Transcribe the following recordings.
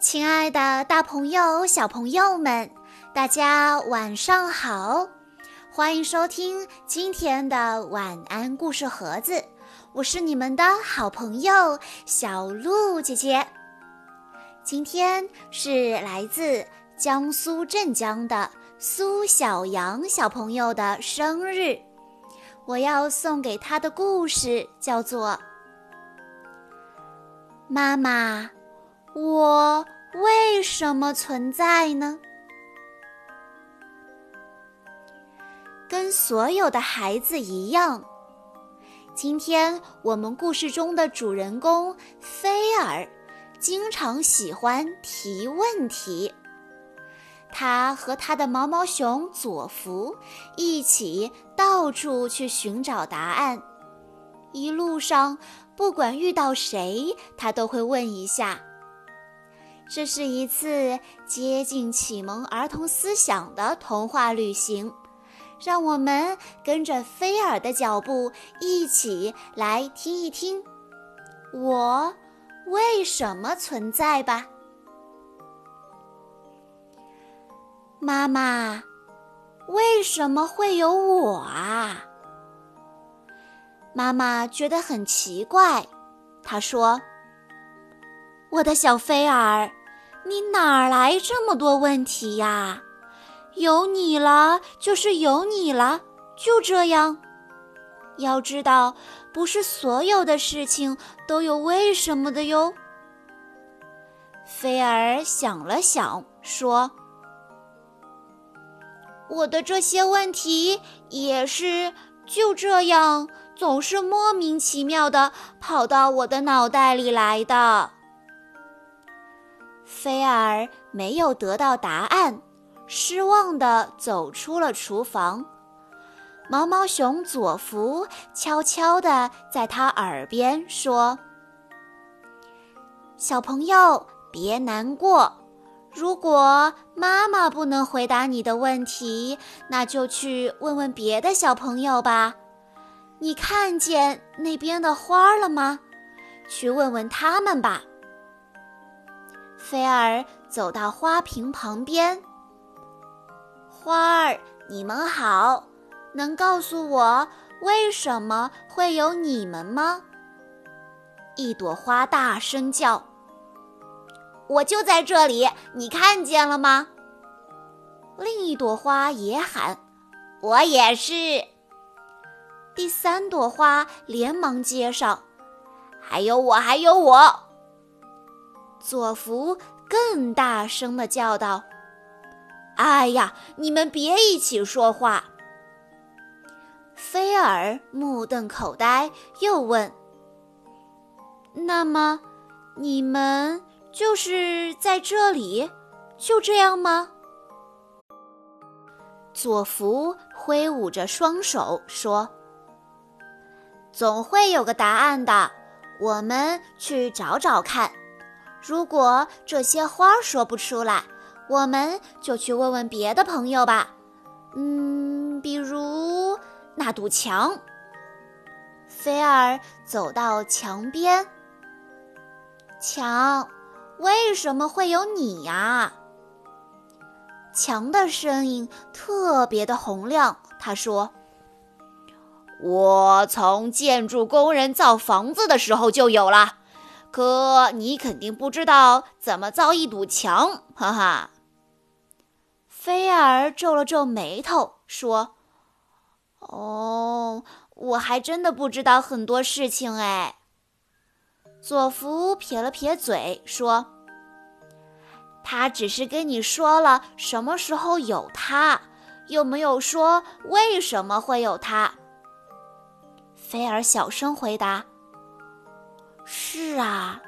亲爱的，大朋友、小朋友们，大家晚上好！欢迎收听今天的晚安故事盒子，我是你们的好朋友小鹿姐姐。今天是来自江苏镇江的苏小阳小朋友的生日，我要送给他的故事叫做《妈妈》。我为什么存在呢？跟所有的孩子一样，今天我们故事中的主人公菲尔经常喜欢提问题。他和他的毛毛熊佐福一起到处去寻找答案，一路上不管遇到谁，他都会问一下。这是一次接近启蒙儿童思想的童话旅行，让我们跟着菲尔的脚步一起来听一听，我为什么存在吧。妈妈，为什么会有我啊？妈妈觉得很奇怪，她说：“我的小菲尔。”你哪来这么多问题呀？有你了就是有你了，就这样。要知道，不是所有的事情都有为什么的哟。菲儿想了想，说：“我的这些问题也是就这样，总是莫名其妙的跑到我的脑袋里来的。”菲尔没有得到答案，失望地走出了厨房。毛毛熊佐福悄悄地在他耳边说：“小朋友，别难过。如果妈妈不能回答你的问题，那就去问问别的小朋友吧。你看见那边的花了吗？去问问他们吧。”菲尔走到花瓶旁边。花儿，你们好，能告诉我为什么会有你们吗？一朵花大声叫：“我就在这里，你看见了吗？”另一朵花也喊：“我也是。”第三朵花连忙接上：“还有我，还有我。”佐福更大声地叫道：“哎呀，你们别一起说话！”菲尔目瞪口呆，又问：“那么，你们就是在这里，就这样吗？”佐福挥舞着双手说：“总会有个答案的，我们去找找看。”如果这些花说不出来，我们就去问问别的朋友吧。嗯，比如那堵墙。菲尔走到墙边。墙，为什么会有你呀？墙的声音特别的洪亮。他说：“我从建筑工人造房子的时候就有了。”可你肯定不知道怎么造一堵墙，哈哈。菲尔皱了皱眉头说：“哦，我还真的不知道很多事情哎。”佐福撇了撇嘴说：“他只是跟你说了什么时候有它，又没有说为什么会有它。”菲尔小声回答。是啊，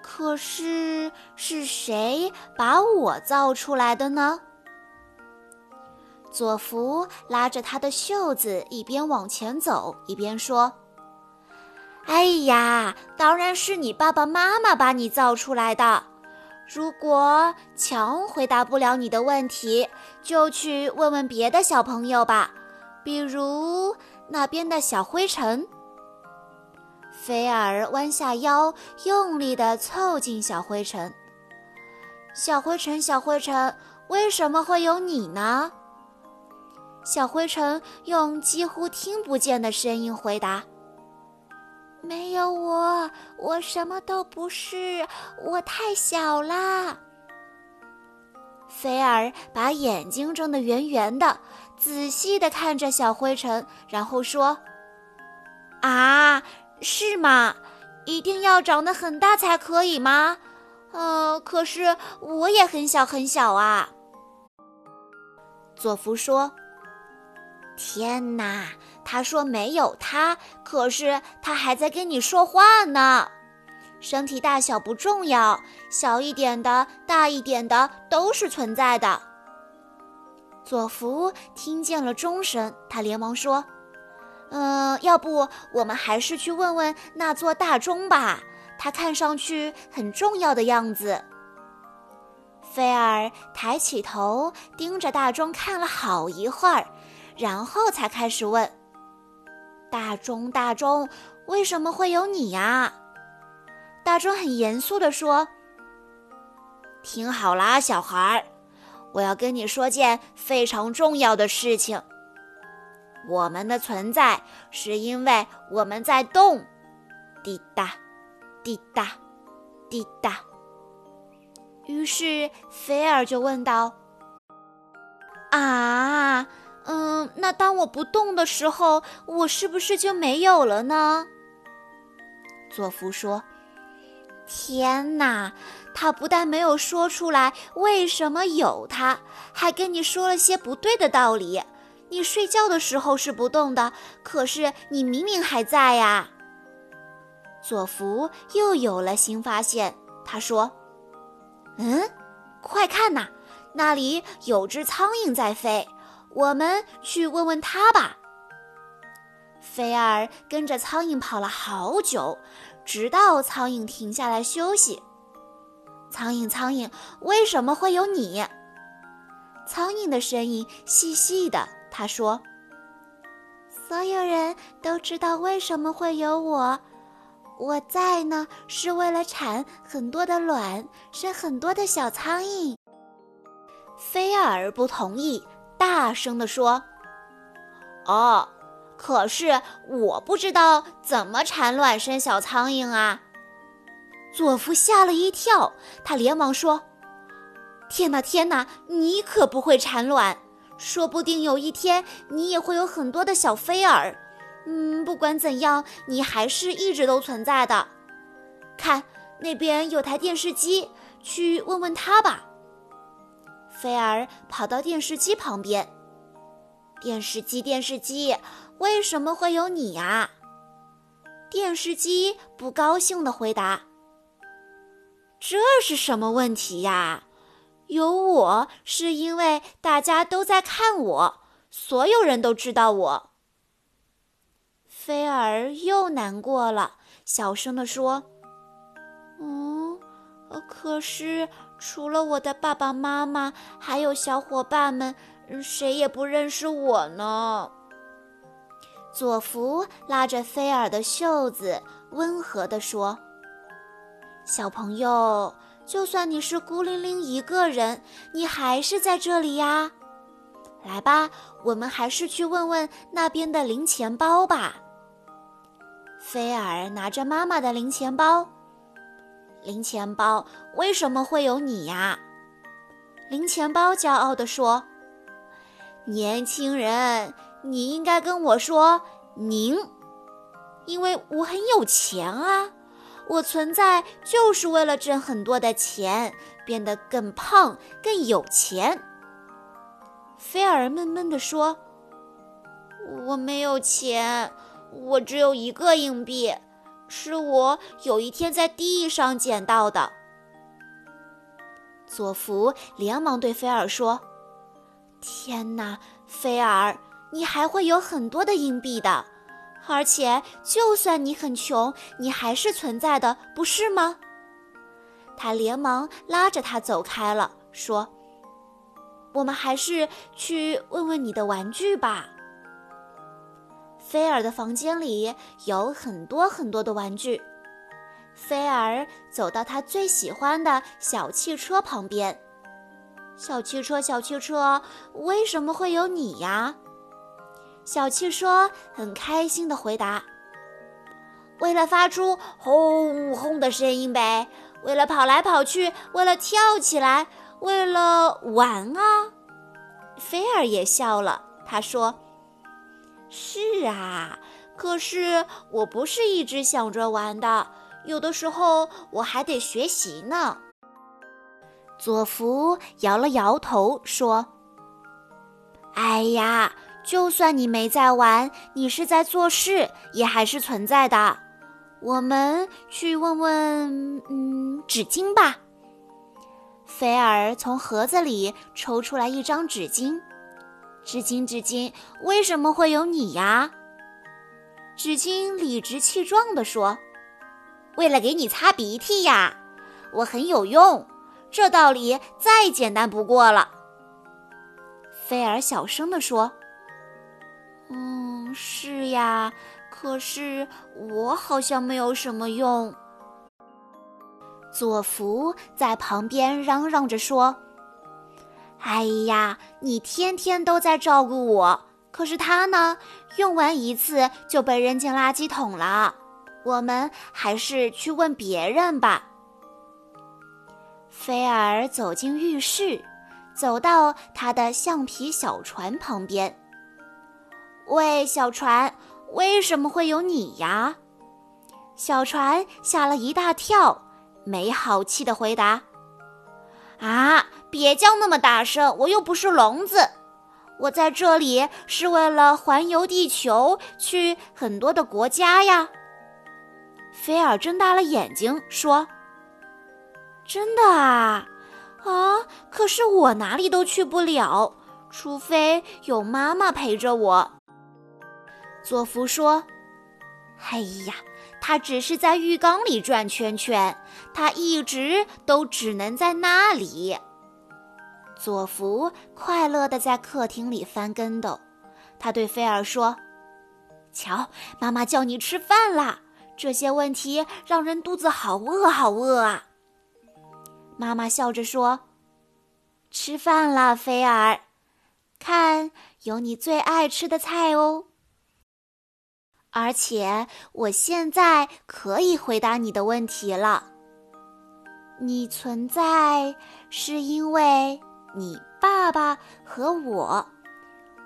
可是是谁把我造出来的呢？佐福拉着他的袖子，一边往前走，一边说：“哎呀，当然是你爸爸妈妈把你造出来的。如果强回答不了你的问题，就去问问别的小朋友吧，比如那边的小灰尘。”菲尔弯下腰，用力地凑近小灰尘。小灰尘，小灰尘，为什么会有你呢？”小灰尘用几乎听不见的声音回答：“没有我，我什么都不是，我太小啦。”菲尔把眼睛睁得圆圆的，仔细地看着小灰尘，然后说：“啊，是吗？一定要长得很大才可以吗？呃，可是我也很小很小啊。”佐夫说。天哪！他说没有他，可是他还在跟你说话呢。身体大小不重要，小一点的、大一点的都是存在的。佐福听见了钟声，他连忙说：“嗯，要不我们还是去问问那座大钟吧？它看上去很重要的样子。”菲尔抬起头，盯着大钟看了好一会儿。然后才开始问：“大钟，大钟，为什么会有你呀？”大钟很严肃地说：“听好啦，小孩儿，我要跟你说件非常重要的事情。我们的存在是因为我们在动，滴答，滴答，滴答。”于是菲尔就问道：“啊？”嗯，那当我不动的时候，我是不是就没有了呢？佐夫说：“天哪，他不但没有说出来为什么有他，还跟你说了些不对的道理。你睡觉的时候是不动的，可是你明明还在呀。”佐夫又有了新发现，他说：“嗯，快看呐，那里有只苍蝇在飞。”我们去问问他吧。菲尔跟着苍蝇跑了好久，直到苍蝇停下来休息。苍蝇，苍蝇，为什么会有你？苍蝇的声音细细的，他说：“所有人都知道为什么会有我。我在呢，是为了产很多的卵，生很多的小苍蝇。”菲尔不同意。大声地说：“哦，可是我不知道怎么产卵生小苍蝇啊！”佐夫吓了一跳，他连忙说：“天哪，天哪，你可不会产卵！说不定有一天你也会有很多的小菲儿。嗯，不管怎样，你还是一直都存在的。看，那边有台电视机，去问问他吧。”菲尔跑到电视机旁边。电视机，电视机，为什么会有你呀？电视机不高兴地回答：“这是什么问题呀？有我是因为大家都在看我，所有人都知道我。”菲尔又难过了，小声地说：“嗯，可是……”除了我的爸爸妈妈，还有小伙伴们，谁也不认识我呢。佐福拉着菲尔的袖子，温和地说：“小朋友，就算你是孤零零一个人，你还是在这里呀。来吧，我们还是去问问那边的零钱包吧。”菲尔拿着妈妈的零钱包。零钱包为什么会有你呀？零钱包骄傲地说：“年轻人，你应该跟我说您，因为我很有钱啊！我存在就是为了挣很多的钱，变得更胖、更有钱。”菲尔闷闷地说：“我没有钱，我只有一个硬币。”是我有一天在地上捡到的。佐福连忙对菲尔说：“天哪，菲尔，你还会有很多的硬币的，而且就算你很穷，你还是存在的，不是吗？”他连忙拉着他走开了，说：“我们还是去问问你的玩具吧。”菲尔的房间里有很多很多的玩具，菲尔走到他最喜欢的小汽车旁边。小汽车，小汽车，为什么会有你呀？小汽车很开心的回答：“为了发出轰轰的声音呗，为了跑来跑去，为了跳起来，为了玩啊！”菲尔也笑了，他说：“是啊，可是我不是一直想着玩的，有的时候我还得学习呢。”佐福摇了摇头说：“哎呀，就算你没在玩，你是在做事，也还是存在的。我们去问问，嗯，纸巾吧。”菲尔从盒子里抽出来一张纸巾，“纸巾，纸巾，为什么会有你呀？”纸巾理直气壮地说：“为了给你擦鼻涕呀，我很有用。”这道理再简单不过了。菲尔小声地说：“嗯，是呀，可是我好像没有什么用。”佐福在旁边嚷嚷着说：“哎呀，你天天都在照顾我，可是他呢，用完一次就被扔进垃圾桶了。我们还是去问别人吧。”菲尔走进浴室，走到他的橡皮小船旁边。喂，小船，为什么会有你呀？小船吓了一大跳，没好气地回答：“啊，别叫那么大声，我又不是聋子。我在这里是为了环游地球，去很多的国家呀。”菲尔睁大了眼睛说。真的啊，啊！可是我哪里都去不了，除非有妈妈陪着我。佐夫说：“哎呀，他只是在浴缸里转圈圈，他一直都只能在那里。”佐夫快乐地在客厅里翻跟斗，他对菲尔说：“瞧，妈妈叫你吃饭啦！这些问题让人肚子好饿，好饿啊！”妈妈笑着说：“吃饭啦，菲尔，看有你最爱吃的菜哦。而且我现在可以回答你的问题了。你存在是因为你爸爸和我，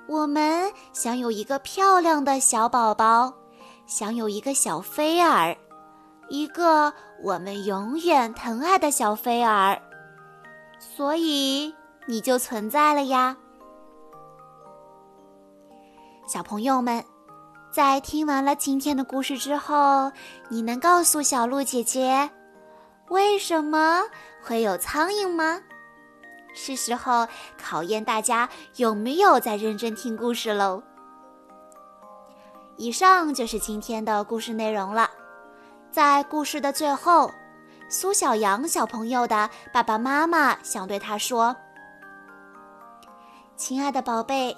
我们想有一个漂亮的小宝宝，想有一个小菲尔。”一个我们永远疼爱的小菲儿，所以你就存在了呀，小朋友们。在听完了今天的故事之后，你能告诉小鹿姐姐，为什么会有苍蝇吗？是时候考验大家有没有在认真听故事喽。以上就是今天的故事内容了。在故事的最后，苏小阳小朋友的爸爸妈妈想对他说：“亲爱的宝贝，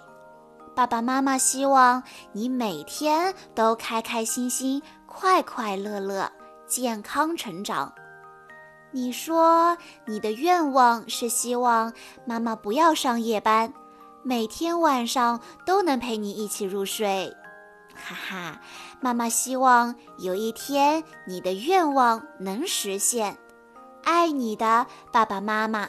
爸爸妈妈希望你每天都开开心心、快快乐乐、健康成长。你说你的愿望是希望妈妈不要上夜班，每天晚上都能陪你一起入睡。”哈哈，妈妈希望有一天你的愿望能实现。爱你的爸爸妈妈。